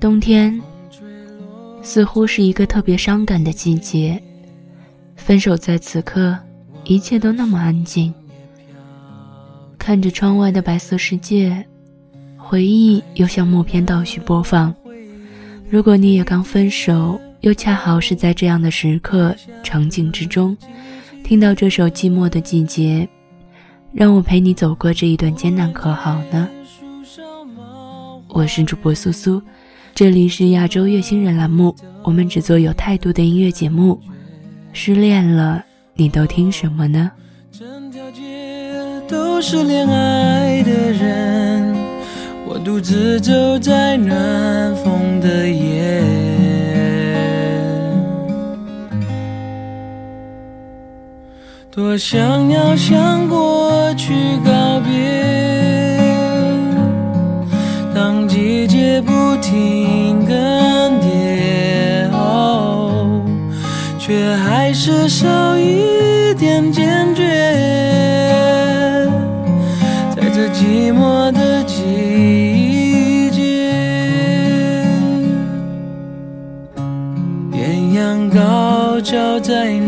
冬天似乎是一个特别伤感的季节，分手在此刻，一切都那么安静。看着窗外的白色世界，回忆又像默片倒叙播放。如果你也刚分手，又恰好是在这样的时刻场景之中，听到这首《寂寞的季节》，让我陪你走过这一段艰难，可好呢？我是主播苏苏。这里是亚洲月星人栏目，我们只做有态度的音乐节目。失恋了，你都听什么呢？整条街都是恋爱的人，我独自走在暖风的夜。多想要向过去告别。季节不停更迭，却还是少一点坚决，在这寂寞的季节，艳阳高照在。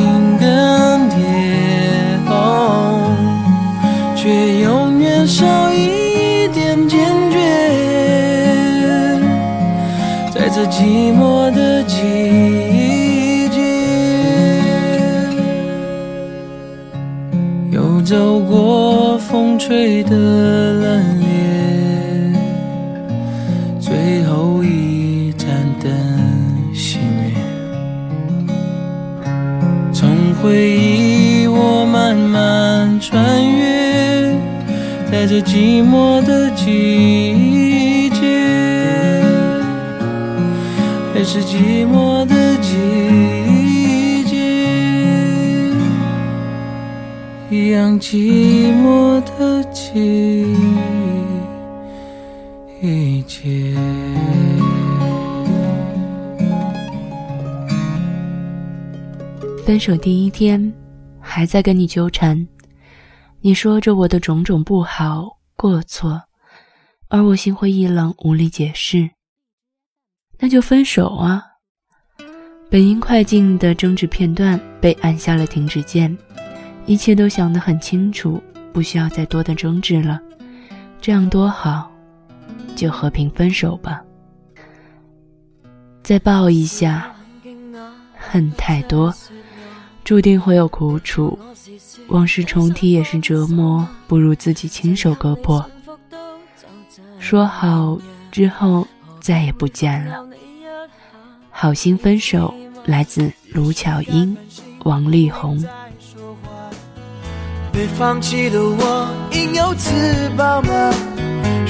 回忆，我慢慢穿越，在这寂寞的季节，还是寂寞的季节，一样寂寞的季。分手第一天，还在跟你纠缠，你说着我的种种不好过错，而我心灰意冷，无力解释。那就分手啊！本应快进的争执片段被按下了停止键，一切都想得很清楚，不需要再多的争执了，这样多好，就和平分手吧。再抱一下，恨太多。注定会有苦楚，往事重提也是折磨，不如自己亲手割破。说好之后再也不见了，好心分手，来自卢巧音、王力宏。被放弃的我，应有自保吗？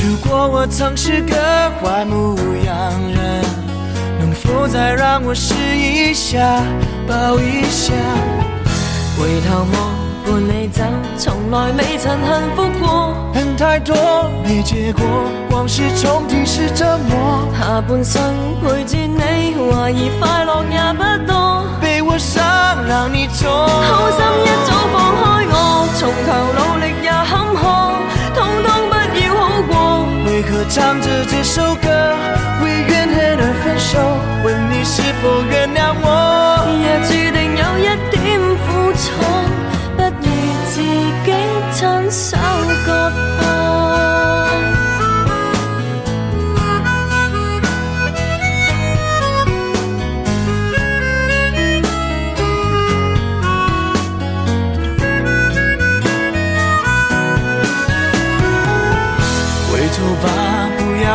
如果我曾是个坏牧羊人，能否再让我试一下？笑一下，回头望，伴你走，从来未曾幸福过。恨太多，没结果，往事重提是折磨。下半生陪住你，怀疑快乐也不多。被我伤让你烛，好心一早放开我，从头努力也坎坷，痛通。为何唱着这首歌，为怨恨而分手？问你是否原谅我？也注定有一点苦楚，不如自己亲手割破。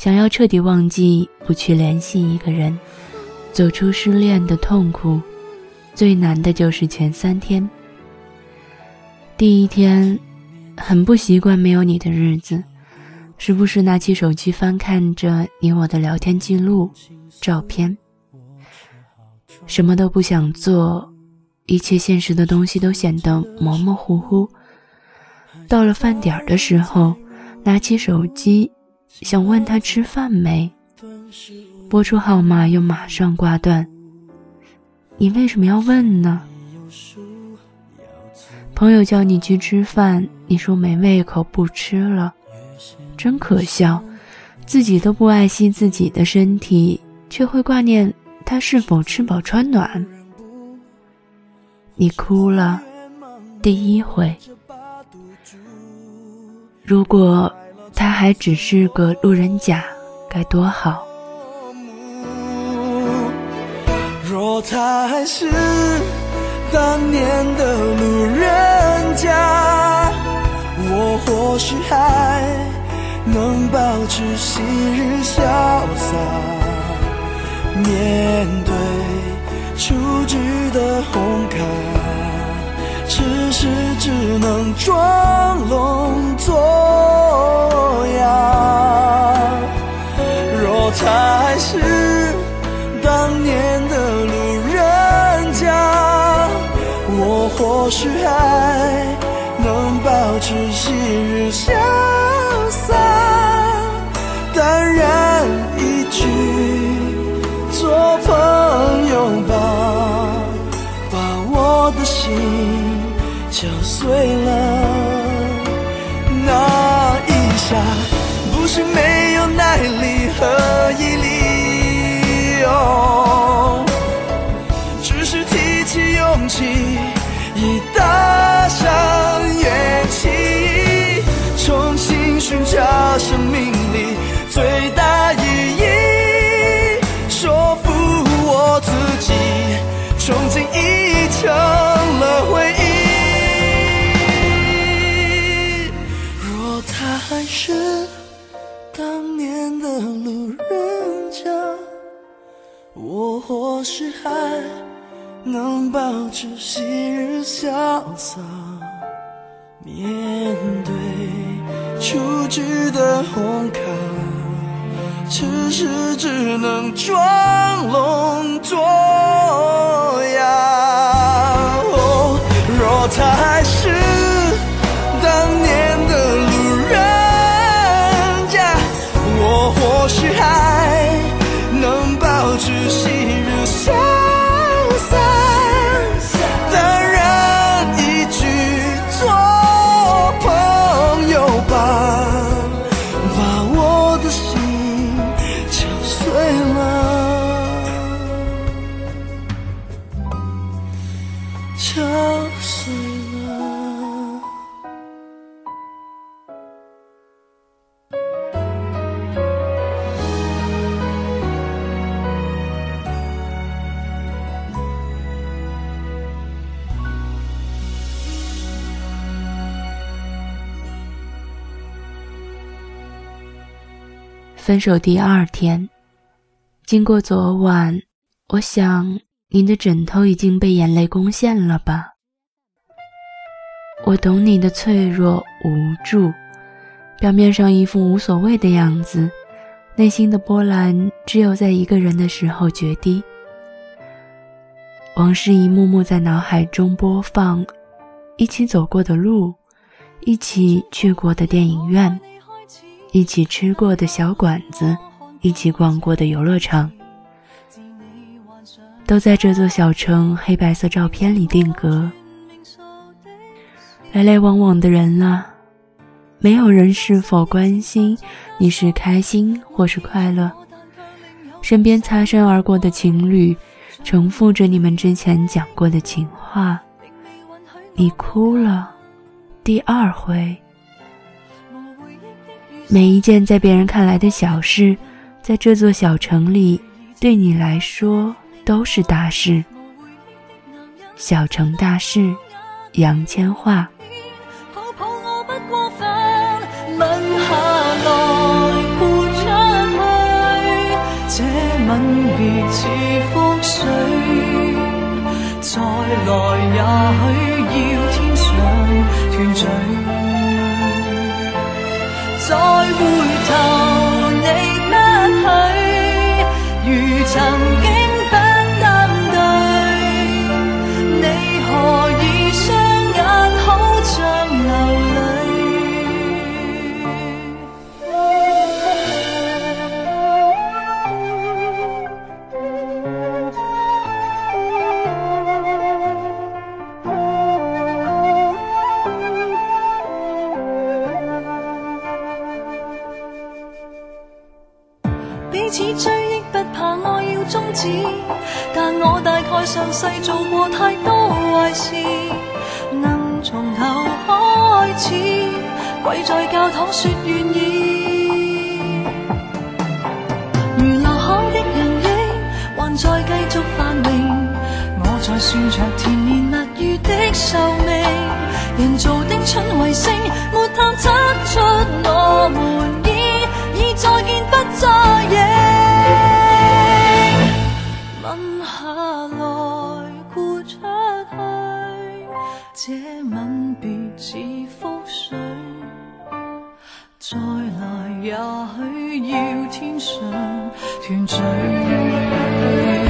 想要彻底忘记，不去联系一个人，走出失恋的痛苦，最难的就是前三天。第一天，很不习惯没有你的日子，时不时拿起手机翻看着你我的聊天记录、照片，什么都不想做，一切现实的东西都显得模模糊糊。到了饭点儿的时候，拿起手机。想问他吃饭没？拨出号码又马上挂断。你为什么要问呢？朋友叫你去吃饭，你说没胃口不吃了，真可笑。自己都不爱惜自己的身体，却会挂念他是否吃饱穿暖。你哭了，第一回。如果。他还只是个路人甲，该多好！若他还是当年的路人甲，我或许还能保持昔日潇洒，面对雏菊的红卡，只是只能装聋。潇洒，淡然一句，做朋友吧，把我的心敲碎了。若是还能保持昔日潇洒，面对出局的红卡，此时只能装聋作。分手第二天，经过昨晚，我想您的枕头已经被眼泪攻陷了吧。我懂你的脆弱无助，表面上一副无所谓的样子，内心的波澜只有在一个人的时候决堤。往事一幕幕在脑海中播放，一起走过的路，一起去过的电影院。一起吃过的小馆子，一起逛过的游乐场，都在这座小城黑白色照片里定格。来来往往的人啊，没有人是否关心你是开心或是快乐。身边擦身而过的情侣，重复着你们之前讲过的情话。你哭了，第二回。每一件在别人看来的小事，在这座小城里，对你来说都是大事。小城大事，杨千嬅。始追忆，不怕爱要终止，但我大概上世做过太多坏事，能从头开始，跪在教堂说愿意。如落海的人影还在继续繁荣。我在算着甜言蜜语的寿命，人造的蠢卫星没探测出我们已已再见不再再来，也许要天上团聚。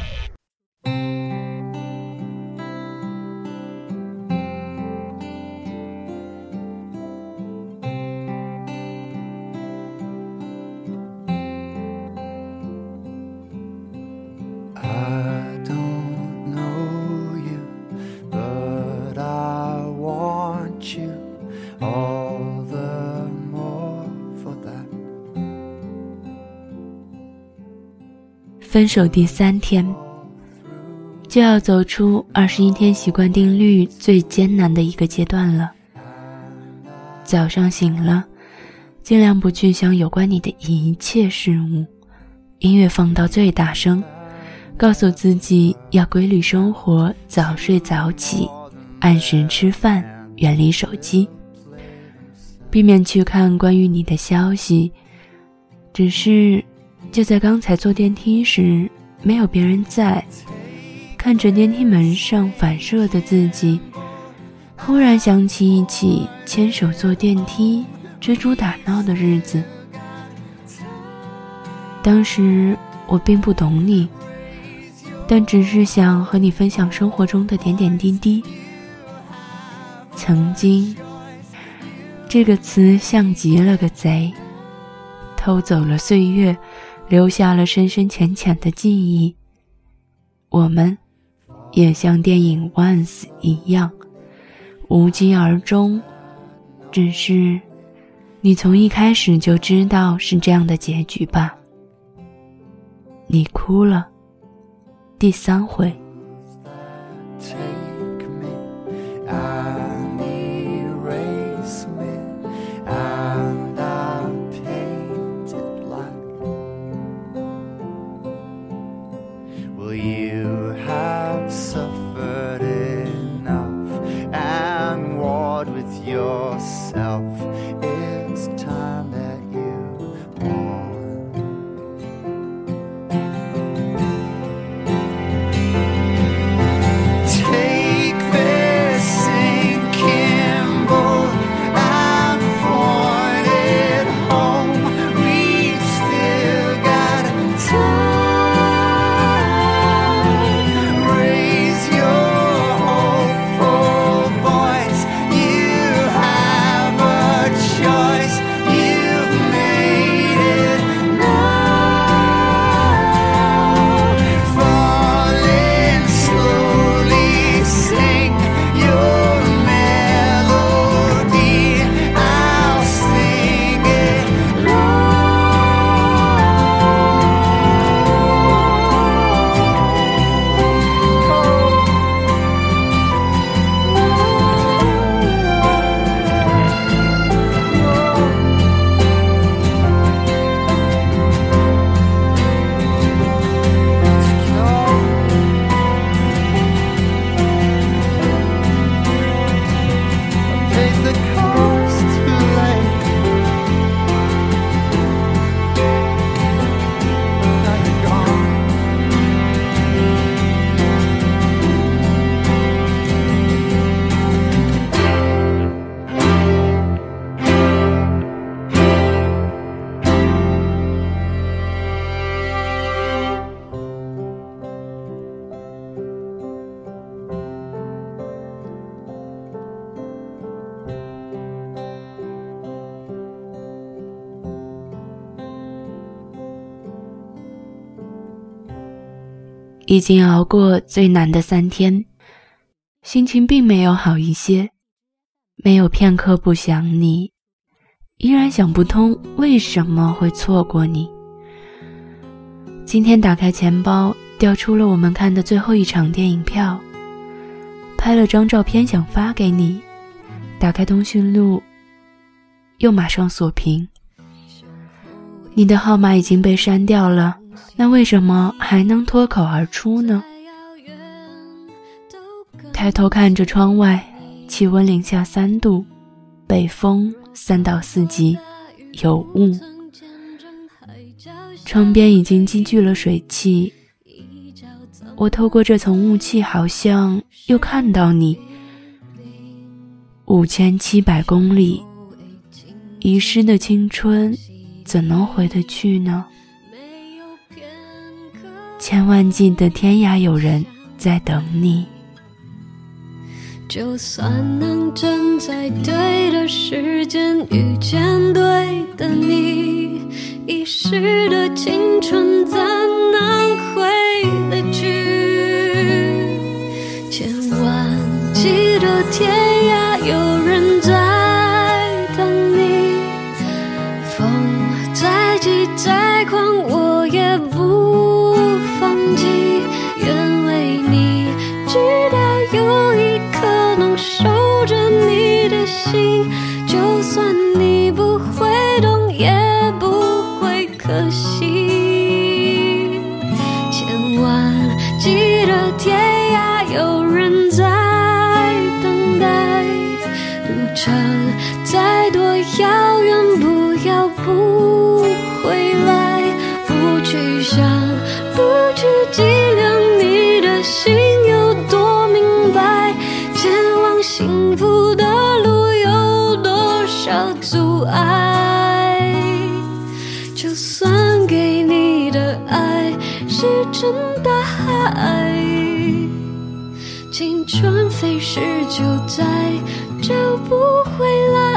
分手第三天，就要走出二十一天习惯定律最艰难的一个阶段了。早上醒了，尽量不去想有关你的一切事物，音乐放到最大声，告诉自己要规律生活，早睡早起，按时吃饭，远离手机，避免去看关于你的消息，只是。就在刚才坐电梯时，没有别人在，看着电梯门上反射的自己，忽然想起一起牵手坐电梯、追逐打闹的日子。当时我并不懂你，但只是想和你分享生活中的点点滴滴。曾经这个词像极了个贼，偷走了岁月。留下了深深浅浅的记忆，我们，也像电影《Once》一样，无疾而终。只是，你从一开始就知道是这样的结局吧？你哭了，第三回。已经熬过最难的三天，心情并没有好一些，没有片刻不想你，依然想不通为什么会错过你。今天打开钱包，调出了我们看的最后一场电影票，拍了张照片想发给你，打开通讯录，又马上锁屏，你的号码已经被删掉了。那为什么还能脱口而出呢？抬头看着窗外，气温零下三度，北风三到四级，有雾。窗边已经积聚了水汽，我透过这层雾气，好像又看到你。五千七百公里，遗失的青春，怎能回得去呢？千万记的天涯有人在等你。就算能真在对的时间遇见对的你，一时的青春怎能回得去？千万记得天。找不回来。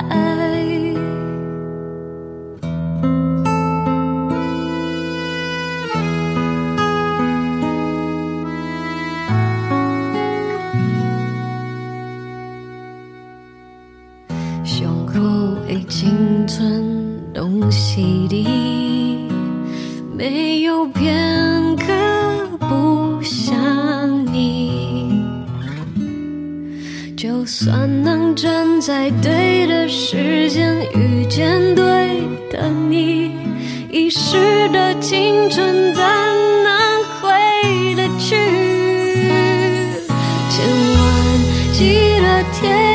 面对的你，遗失的青春，怎能回得去？千万记得天。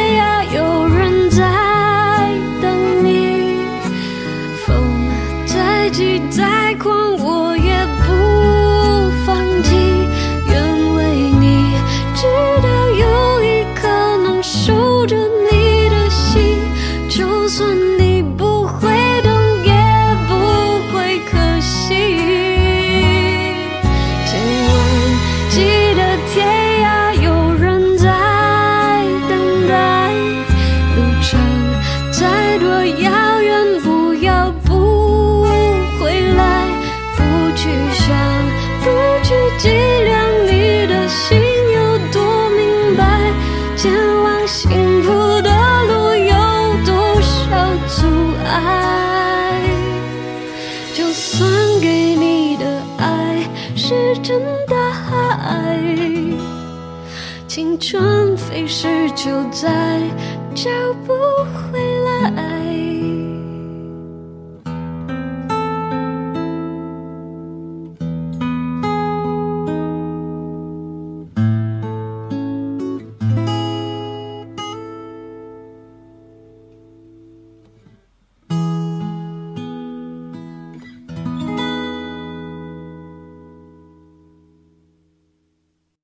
春飞逝，就在找不回。